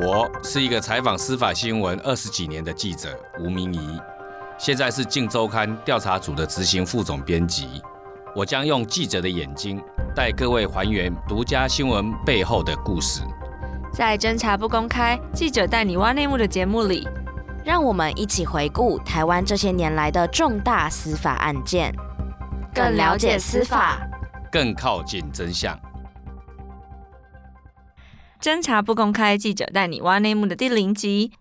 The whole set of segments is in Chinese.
我是一个采访司法新闻二十几年的记者吴明仪，现在是《镜周刊》调查组的执行副总编辑。我将用记者的眼睛带各位还原独家新闻背后的故事。在侦查不公开，记者带你挖内幕的节目里，让我们一起回顾台湾这些年来的重大司法案件，更了解司法，更靠近真相。侦查不公开，记者带你挖内幕的第零集，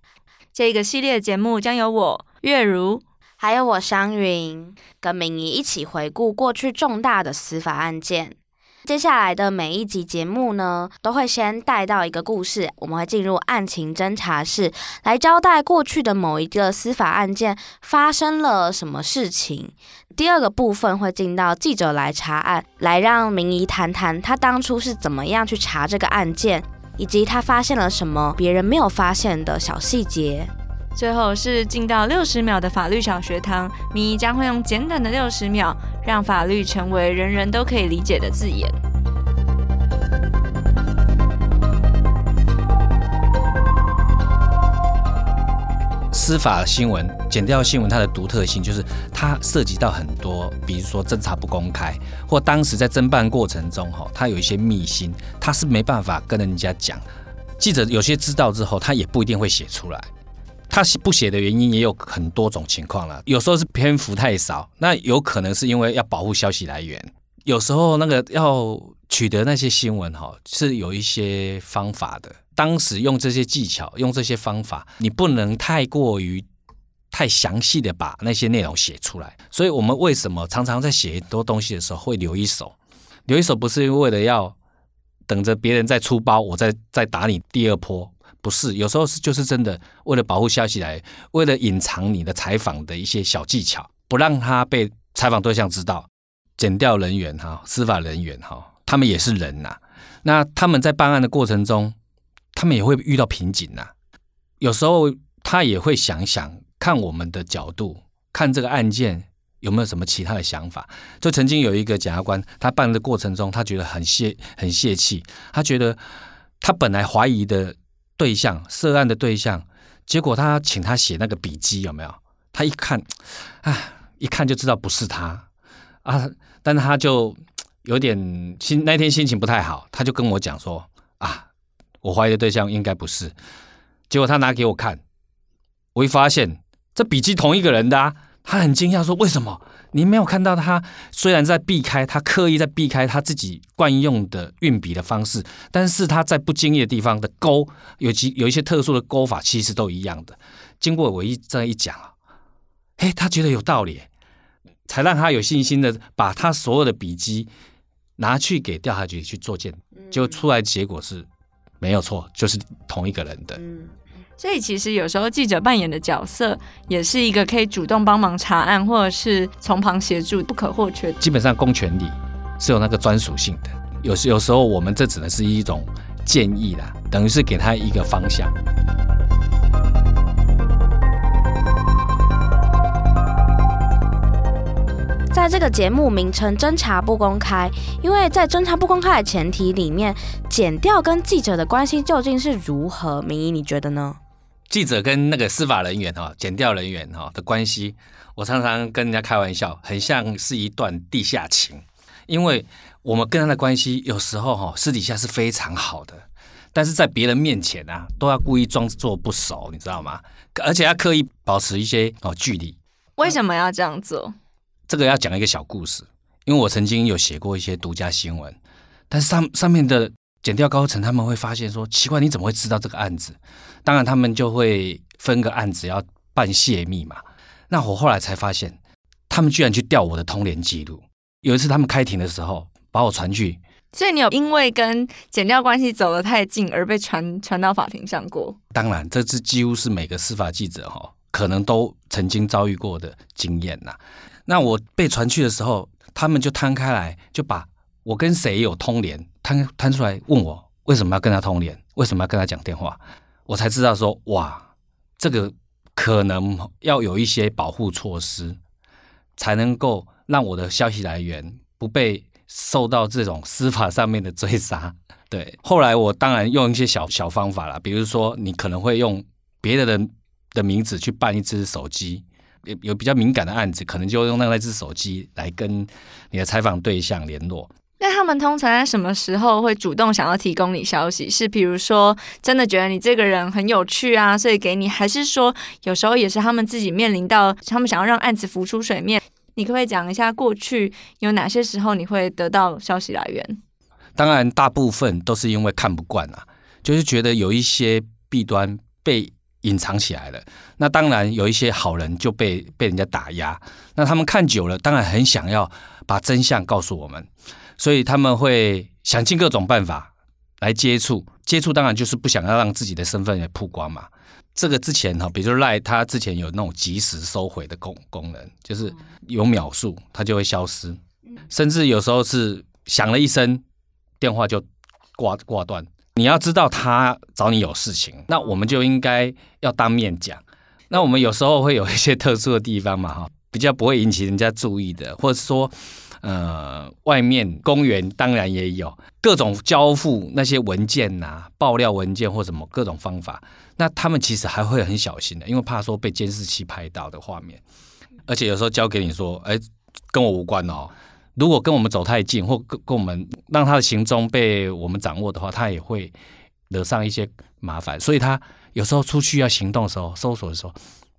这个系列节目将由我月如，还有我湘云跟明仪一起回顾过去重大的司法案件。接下来的每一集节目呢，都会先带到一个故事，我们会进入案情侦查室，来交代过去的某一个司法案件发生了什么事情。第二个部分会进到记者来查案，来让明仪谈谈他当初是怎么样去查这个案件。以及他发现了什么别人没有发现的小细节。最后是进到六十秒的法律小学堂，米姨将会用简短的六十秒，让法律成为人人都可以理解的字眼。司法新闻、检调新闻，它的独特性就是它涉及到很多，比如说侦查不公开，或当时在侦办过程中，哈，它有一些秘辛，它是没办法跟人家讲。记者有些知道之后，他也不一定会写出来。他不写的原因也有很多种情况了，有时候是篇幅太少，那有可能是因为要保护消息来源。有时候那个要取得那些新闻，哈，是有一些方法的。当时用这些技巧，用这些方法，你不能太过于太详细的把那些内容写出来。所以，我们为什么常常在写很多东西的时候会留一手？留一手不是为了要等着别人再出包，我再再打你第二波，不是。有时候是就是真的为了保护消息来，为了隐藏你的采访的一些小技巧，不让他被采访对象知道。减调人员哈，司法人员哈，他们也是人呐。那他们在办案的过程中。他们也会遇到瓶颈呐，有时候他也会想想看我们的角度，看这个案件有没有什么其他的想法。就曾经有一个检察官，他办的过程中，他觉得很泄很泄气，他觉得他本来怀疑的对象，涉案的对象，结果他请他写那个笔记，有没有？他一看，啊，一看就知道不是他啊，但是他就有点心，那天心情不太好，他就跟我讲说啊。我怀疑的对象应该不是，结果他拿给我看，我一发现这笔记同一个人的啊，他很惊讶说：“为什么你没有看到他？虽然在避开，他刻意在避开他自己惯用的运笔的方式，但是他在不经意的地方的勾，有几有一些特殊的勾法，其实都一样的。经过我一这样一讲啊，嘿，他觉得有道理，才让他有信心的把他所有的笔记拿去给调查局去做鉴，结果出来结果是。”没有错，就是同一个人的。嗯，所以其实有时候记者扮演的角色，也是一个可以主动帮忙查案，或者是从旁协助，不可或缺。基本上公权力是有那个专属性的，有时有时候我们这只能是一种建议啦，等于是给他一个方向。在这个节目名称“侦查不公开”，因为在侦查不公开的前提里面，剪掉跟记者的关系究竟是如何？明一，你觉得呢？记者跟那个司法人员哈、检调人员哈的关系，我常常跟人家开玩笑，很像是一段地下情。因为我们跟他的关系有时候哈私底下是非常好的，但是在别人面前啊，都要故意装作不熟，你知道吗？而且要刻意保持一些哦距离。为什么要这样做？这个要讲一个小故事，因为我曾经有写过一些独家新闻，但是上上面的检调高层他们会发现说，奇怪，你怎么会知道这个案子？当然他们就会分个案子要办泄密嘛。那我后来才发现，他们居然去调我的通联记录。有一次他们开庭的时候，把我传去。所以你有因为跟剪掉关系走得太近而被传传到法庭上过？当然，这是几乎是每个司法记者哈可能都曾经遭遇过的经验呐。那我被传去的时候，他们就摊开来，就把我跟谁有通联摊摊出来，问我为什么要跟他通联，为什么要跟他讲电话，我才知道说哇，这个可能要有一些保护措施，才能够让我的消息来源不被受到这种司法上面的追杀。对，后来我当然用一些小小方法了，比如说你可能会用别的人的名字去办一支手机，有有比较敏感的案子，可能就用那那支手机来跟你的采访对象联络。那他们通常在什么时候会主动想要提供你消息？是比如说真的觉得你这个人很有趣啊，所以给你，还是说有时候也是他们自己面临到他们想要让案子浮出水面？你可不可以讲一下过去有哪些时候你会得到消息来源？当然，大部分都是因为看不惯啊，就是觉得有一些弊端被隐藏起来了。那当然有一些好人就被被人家打压，那他们看久了，当然很想要把真相告诉我们。所以他们会想尽各种办法来接触，接触当然就是不想要让自己的身份也曝光嘛。这个之前哈，比如说赖他之前有那种及时收回的功功能，就是有秒数它就会消失，甚至有时候是响了一声电话就挂挂断。你要知道他找你有事情，那我们就应该要当面讲。那我们有时候会有一些特殊的地方嘛哈，比较不会引起人家注意的，或者说。呃，外面公园当然也有各种交付那些文件呐、啊，爆料文件或什么各种方法。那他们其实还会很小心的，因为怕说被监视器拍到的画面。而且有时候交给你说，哎，跟我无关哦。如果跟我们走太近，或跟跟我们让他的行踪被我们掌握的话，他也会惹上一些麻烦。所以他有时候出去要行动的时候，搜索的时候。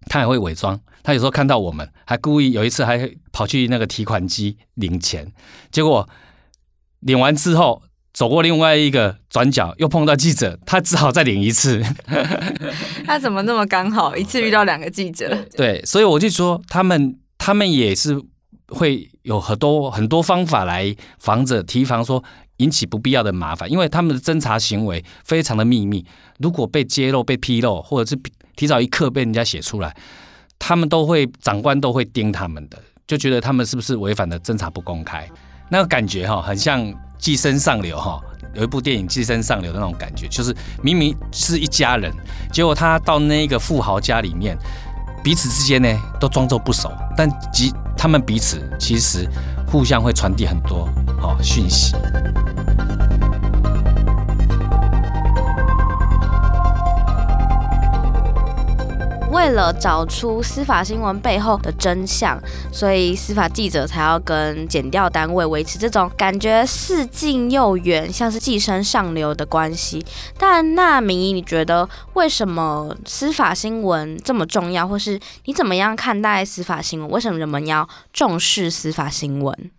他也会伪装，他有时候看到我们，还故意有一次还跑去那个提款机领钱，结果领完之后走过另外一个转角，又碰到记者，他只好再领一次。他怎么那么刚好一次遇到两个记者？对，所以我就说他们他们也是会有很多很多方法来防着提防说引起不必要的麻烦，因为他们的侦查行为非常的秘密，如果被揭露、被披露，或者是。提早一刻被人家写出来，他们都会长官都会盯他们的，就觉得他们是不是违反了侦查不公开，那个感觉哈，很像《寄生上流》哈，有一部电影《寄生上流》的那种感觉，就是明明是一家人，结果他到那个富豪家里面，彼此之间呢都装作不熟，但即他们彼此其实互相会传递很多哦讯息。为了找出司法新闻背后的真相，所以司法记者才要跟检调单位维持这种感觉似近又远，像是寄生上流的关系。但那明仪，你觉得为什么司法新闻这么重要，或是你怎么样看待司法新闻？为什么人们要重视司法新闻？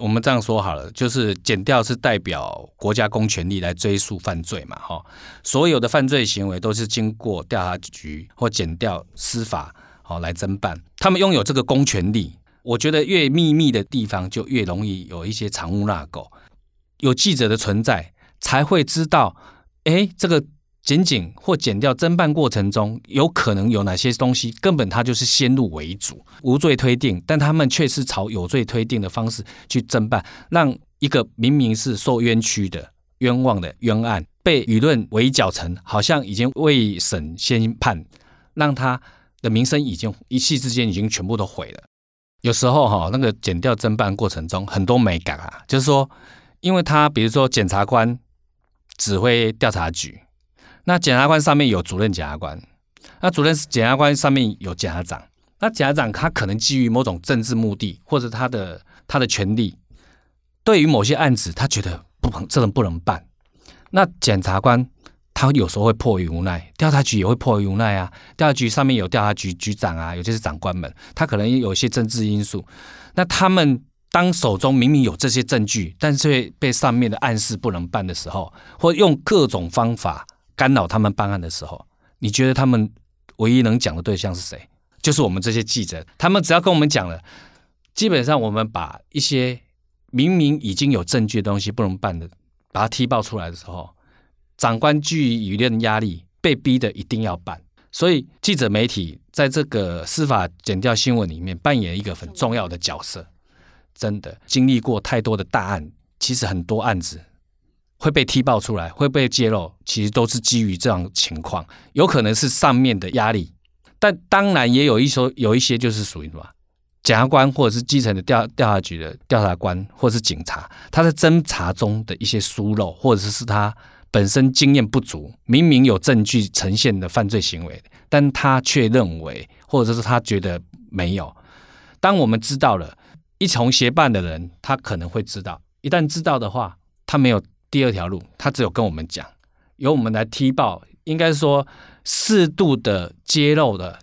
我们这样说好了，就是检调是代表国家公权力来追诉犯罪嘛，哈，所有的犯罪行为都是经过调查局或检调司法好来侦办，他们拥有这个公权力。我觉得越秘密的地方就越容易有一些藏污纳垢，有记者的存在才会知道，哎，这个。检警或检调侦办过程中，有可能有哪些东西根本他就是先入为主，无罪推定，但他们却是朝有罪推定的方式去侦办，让一个明明是受冤屈的、冤枉的冤案，被舆论围剿成好像已经未审先判，让他的名声已经一夕之间已经全部都毁了。有时候哈，那个检调侦办过程中很多美感啊，就是说，因为他比如说检察官指挥调查局。那检察官上面有主任检察官，那主任检察官上面有检察长，那检察长他可能基于某种政治目的或者他的他的权利，对于某些案子他觉得不这种不能办，那检察官他有时候会迫于无奈，调查局也会迫于无奈啊，调查局上面有调查局局长啊，有些是长官们，他可能有一些政治因素，那他们当手中明明有这些证据，但是被上面的暗示不能办的时候，或用各种方法。干扰他们办案的时候，你觉得他们唯一能讲的对象是谁？就是我们这些记者。他们只要跟我们讲了，基本上我们把一些明明已经有证据的东西不能办的，把它踢爆出来的时候，长官基于舆论压力，被逼的一定要办。所以记者媒体在这个司法检调新闻里面扮演一个很重要的角色。真的经历过太多的大案，其实很多案子。会被踢爆出来，会被揭露，其实都是基于这样情况，有可能是上面的压力，但当然也有一说有一些就是属于什么检察官或者是基层的调调查局的调查官或者是警察，他在侦查中的一些疏漏，或者是他本身经验不足，明明有证据呈现的犯罪行为，但他却认为，或者是他觉得没有。当我们知道了，一从协办的人，他可能会知道，一旦知道的话，他没有第二条路，他只有跟我们讲，由我们来踢爆，应该说适度的揭露的，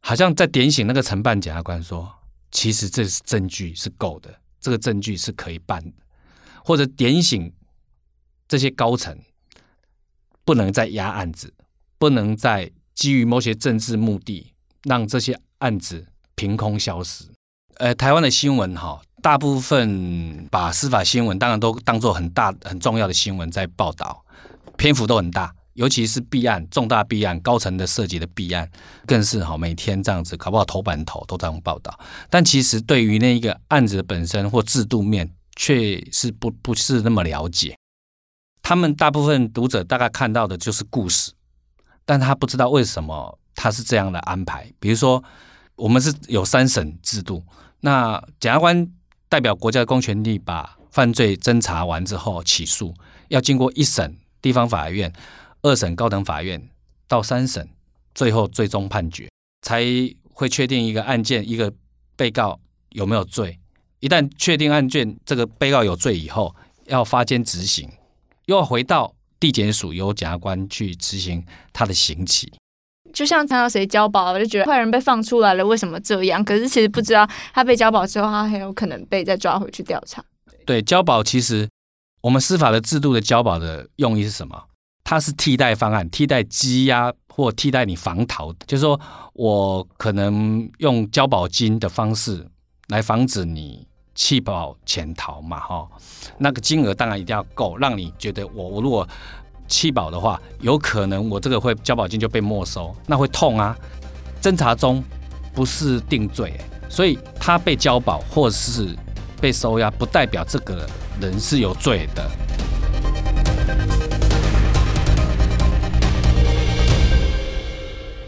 好像在点醒那个承办检察官说，其实这是证据是够的，这个证据是可以办的，或者点醒这些高层，不能再压案子，不能再基于某些政治目的让这些案子凭空消失。呃，台湾的新闻哈，大部分把司法新闻当然都当做很大很重要的新闻在报道，篇幅都很大。尤其是弊案、重大弊案、高层的涉及的弊案，更是哈每天这样子，搞不好头版头都这样报道。但其实对于那一个案子本身或制度面，却是不不是那么了解。他们大部分读者大概看到的就是故事，但他不知道为什么他是这样的安排。比如说，我们是有三审制度，那检察官代表国家的公权力，把犯罪侦查完之后起诉，要经过一审地方法院。二审高等法院到三审，最后最终判决才会确定一个案件，一个被告有没有罪。一旦确定案件这个被告有罪以后，要发监执行，又要回到地检署由检察官去执行他的刑期。就像看到谁交保，我就觉得坏人被放出来了，为什么这样？可是其实不知道他被交保之后，他很有可能被再抓回去调查。对，交保其实我们司法的制度的交保的用意是什么？它是替代方案，替代羁押或替代你防逃，就是说我可能用交保金的方式来防止你弃保潜逃嘛，哈，那个金额当然一定要够，让你觉得我我如果弃保的话，有可能我这个会交保金就被没收，那会痛啊。侦查中不是定罪，所以他被交保或是被收押，不代表这个人是有罪的。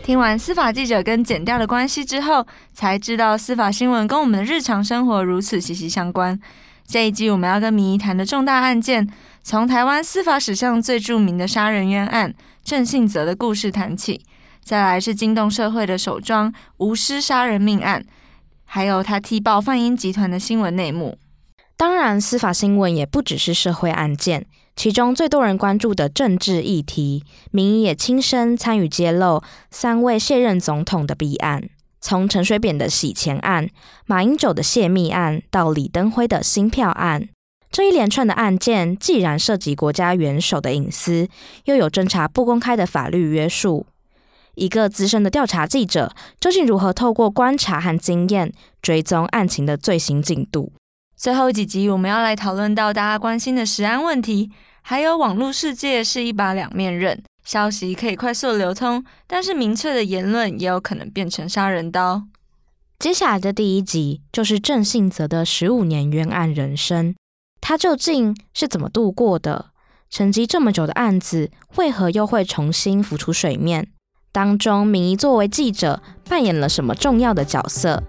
听完司法记者跟检调的关系之后，才知道司法新闻跟我们的日常生活如此息息相关。这一集我们要跟民谈的重大案件，从台湾司法史上最著名的杀人冤案郑信泽的故事谈起，再来是惊动社会的首桩吴尸杀人命案，还有他踢爆泛英集团的新闻内幕。当然，司法新闻也不只是社会案件。其中最多人关注的政治议题，民谊也亲身参与揭露三位卸任总统的弊案，从陈水扁的洗钱案、马英九的泄密案到李登辉的新票案，这一连串的案件，既然涉及国家元首的隐私，又有侦查不公开的法律约束，一个资深的调查记者究竟如何透过观察和经验，追踪案情的最新进度？最后几集我们要来讨论到大家关心的食安问题，还有网络世界是一把两面刃，消息可以快速流通，但是明确的言论也有可能变成杀人刀。接下来的第一集就是郑信泽的十五年冤案人生，他究竟是怎么度过的？沉寂这么久的案子，为何又会重新浮出水面？当中，敏仪作为记者扮演了什么重要的角色？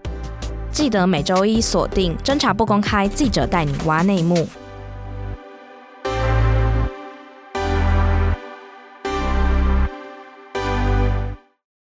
记得每周一锁定《侦查不公开》，记者带你挖内幕。